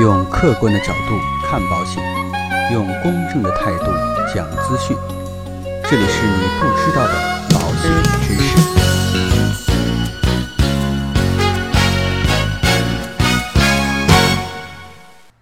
用客观的角度看保险，用公正的态度讲资讯。这里是你不知道的保险知识。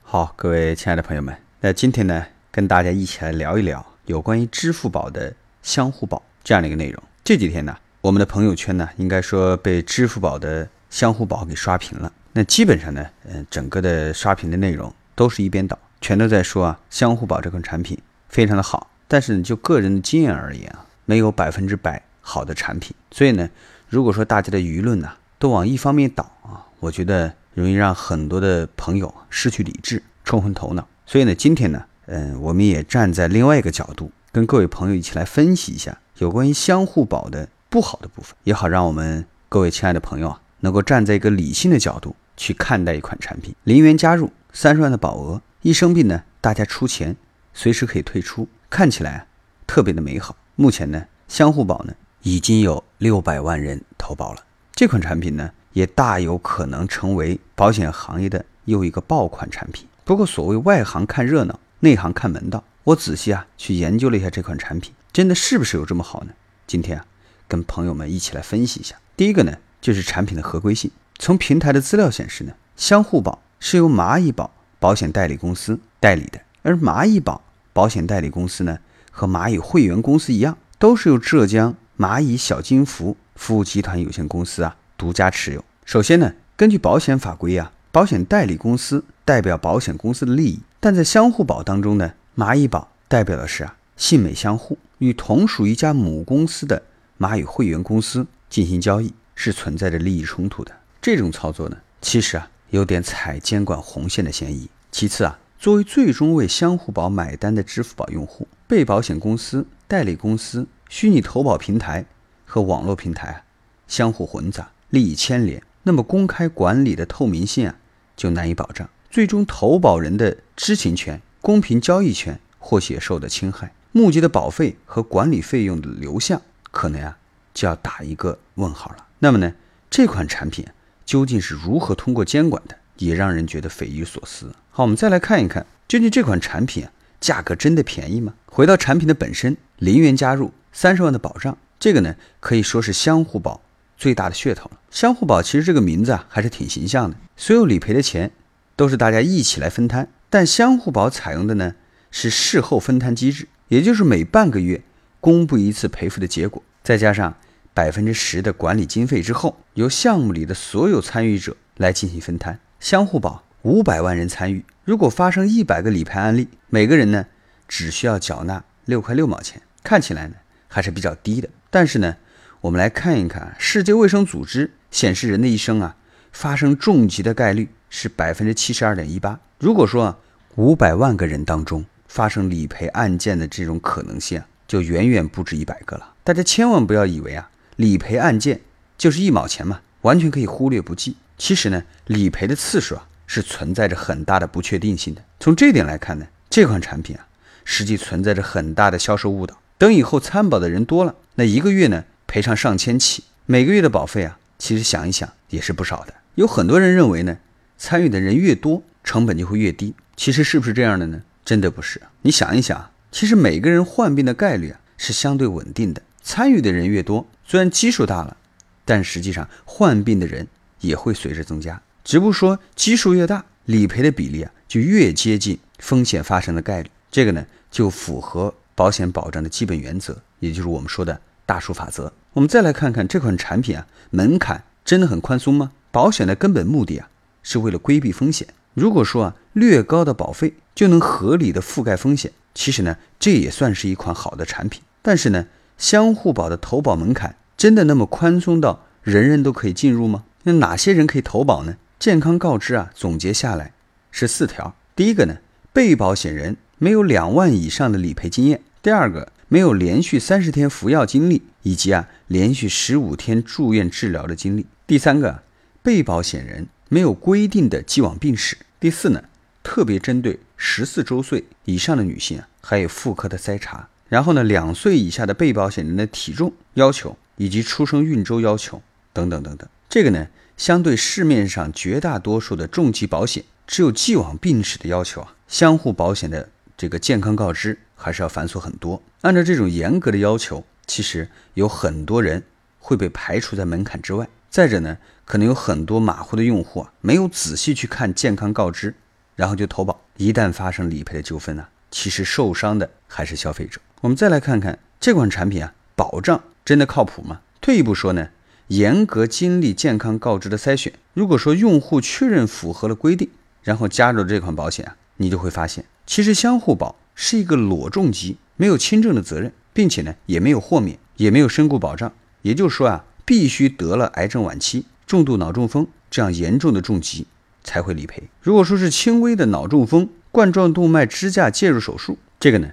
好，各位亲爱的朋友们，那今天呢，跟大家一起来聊一聊有关于支付宝的相互宝这样的一个内容。这几天呢，我们的朋友圈呢，应该说被支付宝的相互宝给刷屏了。那基本上呢，嗯，整个的刷屏的内容都是一边倒，全都在说啊，相互宝这款产品非常的好。但是呢，就个人的经验而言啊，没有百分之百好的产品。所以呢，如果说大家的舆论呢都往一方面倒啊，我觉得容易让很多的朋友失去理智，冲昏头脑。所以呢，今天呢，嗯，我们也站在另外一个角度，跟各位朋友一起来分析一下有关于相互宝的不好的部分，也好让我们各位亲爱的朋友啊，能够站在一个理性的角度去看待一款产品。零元加入，三十万的保额，一生病呢，大家出钱，随时可以退出。看起来啊，特别的美好。目前呢，相互保呢已经有六百万人投保了。这款产品呢，也大有可能成为保险行业的又一个爆款产品。不过，所谓外行看热闹，内行看门道。我仔细啊去研究了一下这款产品，真的是不是有这么好呢？今天啊，跟朋友们一起来分析一下。第一个呢，就是产品的合规性。从平台的资料显示呢，相互保是由蚂蚁保保险代理公司代理的，而蚂蚁保。保险代理公司呢，和蚂蚁会员公司一样，都是由浙江蚂蚁小金服服务集团有限公司啊独家持有。首先呢，根据保险法规啊，保险代理公司代表保险公司的利益，但在相互保当中呢，蚂蚁保代表的是啊信美相互与同属一家母公司的蚂蚁会员公司进行交易，是存在着利益冲突的。这种操作呢，其实啊有点踩监管红线的嫌疑。其次啊。作为最终为相互保买单的支付宝用户，被保险公司、代理公司、虚拟投保平台和网络平台啊相互混杂，利益牵连，那么公开管理的透明性啊就难以保障，最终投保人的知情权、公平交易权或许也受到侵害，募集的保费和管理费用的流向可能啊就要打一个问号了。那么呢，这款产品究竟是如何通过监管的？也让人觉得匪夷所思。好，我们再来看一看，究竟这款产品啊，价格真的便宜吗？回到产品的本身，零元加入，三十万的保障，这个呢可以说是相互保最大的噱头了。相互保其实这个名字啊还是挺形象的，所有理赔的钱都是大家一起来分摊，但相互保采用的呢是事后分摊机制，也就是每半个月公布一次赔付的结果，再加上百分之十的管理经费之后，由项目里的所有参与者来进行分摊。相互保五百万人参与，如果发生一百个理赔案例，每个人呢只需要缴纳六块六毛钱，看起来呢还是比较低的。但是呢，我们来看一看世界卫生组织显示，人的一生啊发生重疾的概率是百分之七十二点一八。如果说五百万个人当中发生理赔案件的这种可能性啊，就远远不止一百个了。大家千万不要以为啊理赔案件就是一毛钱嘛，完全可以忽略不计。其实呢，理赔的次数啊是存在着很大的不确定性的。从这点来看呢，这款产品啊，实际存在着很大的销售误导。等以后参保的人多了，那一个月呢赔上上千起，每个月的保费啊，其实想一想也是不少的。有很多人认为呢，参与的人越多，成本就会越低。其实是不是这样的呢？真的不是。你想一想，其实每个人患病的概率啊是相对稳定的。参与的人越多，虽然基数大了，但实际上患病的人。也会随之增加，只不过说基数越大，理赔的比例啊就越接近风险发生的概率。这个呢就符合保险保障的基本原则，也就是我们说的大数法则。我们再来看看这款产品啊，门槛真的很宽松吗？保险的根本目的啊是为了规避风险。如果说啊略高的保费就能合理的覆盖风险，其实呢这也算是一款好的产品。但是呢，相互保的投保门槛真的那么宽松到人人都可以进入吗？那哪些人可以投保呢？健康告知啊，总结下来是四条。第一个呢，被保险人没有两万以上的理赔经验；第二个，没有连续三十天服药经历，以及啊连续十五天住院治疗的经历；第三个，被保险人没有规定的既往病史；第四呢，特别针对十四周岁以上的女性啊，还有妇科的筛查；然后呢，两岁以下的被保险人的体重要求以及出生孕周要求等等等等。这个呢，相对市面上绝大多数的重疾保险只有既往病史的要求啊，相互保险的这个健康告知还是要繁琐很多。按照这种严格的要求，其实有很多人会被排除在门槛之外。再者呢，可能有很多马虎的用户啊，没有仔细去看健康告知，然后就投保。一旦发生理赔的纠纷呢，其实受伤的还是消费者。我们再来看看这款产品啊，保障真的靠谱吗？退一步说呢，严格经历健康告知的筛选，如果说用户确认符合了规定，然后加入这款保险啊，你就会发现，其实相互保是一个裸重疾，没有轻症的责任，并且呢，也没有豁免，也没有身故保障。也就是说啊。必须得了癌症晚期、重度脑中风这样严重的重疾才会理赔。如果说是轻微的脑中风、冠状动脉支架介入手术，这个呢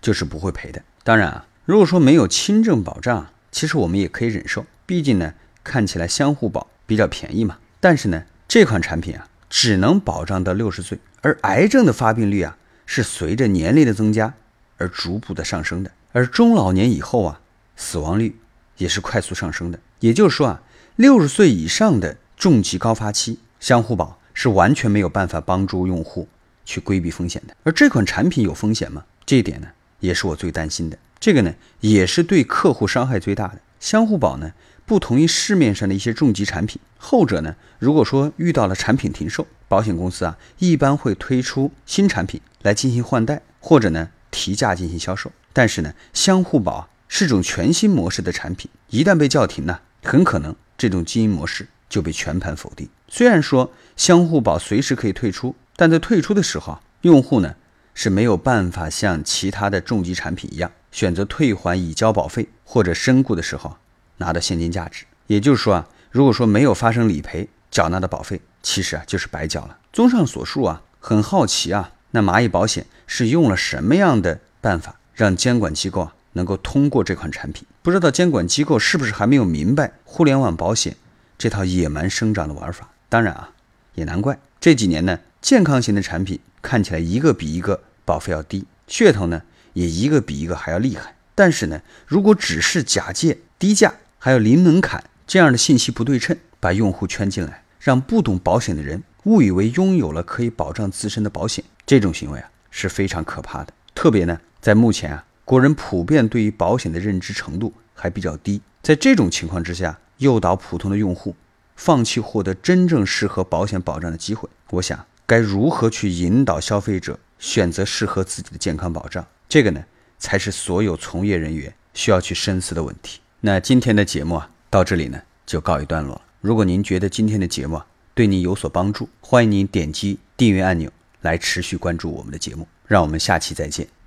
就是不会赔的。当然啊，如果说没有轻症保障，其实我们也可以忍受，毕竟呢看起来相互保比较便宜嘛。但是呢，这款产品啊只能保障到六十岁，而癌症的发病率啊是随着年龄的增加而逐步的上升的，而中老年以后啊死亡率也是快速上升的。也就是说啊，六十岁以上的重疾高发期，相互保是完全没有办法帮助用户去规避风险的。而这款产品有风险吗？这一点呢，也是我最担心的。这个呢，也是对客户伤害最大的。相互保呢，不同于市面上的一些重疾产品，后者呢，如果说遇到了产品停售，保险公司啊，一般会推出新产品来进行换代，或者呢，提价进行销售。但是呢，相互保是种全新模式的产品，一旦被叫停呢？很可能这种经营模式就被全盘否定。虽然说相互保随时可以退出，但在退出的时候，用户呢是没有办法像其他的重疾产品一样选择退还已交保费或者身故的时候拿到现金价值。也就是说啊，如果说没有发生理赔，缴纳的保费其实啊就是白缴了。综上所述啊，很好奇啊，那蚂蚁保险是用了什么样的办法让监管机构啊？能够通过这款产品，不知道监管机构是不是还没有明白互联网保险这套野蛮生长的玩法？当然啊，也难怪这几年呢，健康型的产品看起来一个比一个保费要低，噱头呢也一个比一个还要厉害。但是呢，如果只是假借低价还有零门槛这样的信息不对称，把用户圈进来，让不懂保险的人误以为拥有了可以保障自身的保险，这种行为啊是非常可怕的。特别呢，在目前啊。国人普遍对于保险的认知程度还比较低，在这种情况之下，诱导普通的用户放弃获得真正适合保险保障的机会，我想该如何去引导消费者选择适合自己的健康保障？这个呢，才是所有从业人员需要去深思的问题。那今天的节目啊，到这里呢就告一段落了。如果您觉得今天的节目啊对您有所帮助，欢迎您点击订阅按钮来持续关注我们的节目。让我们下期再见。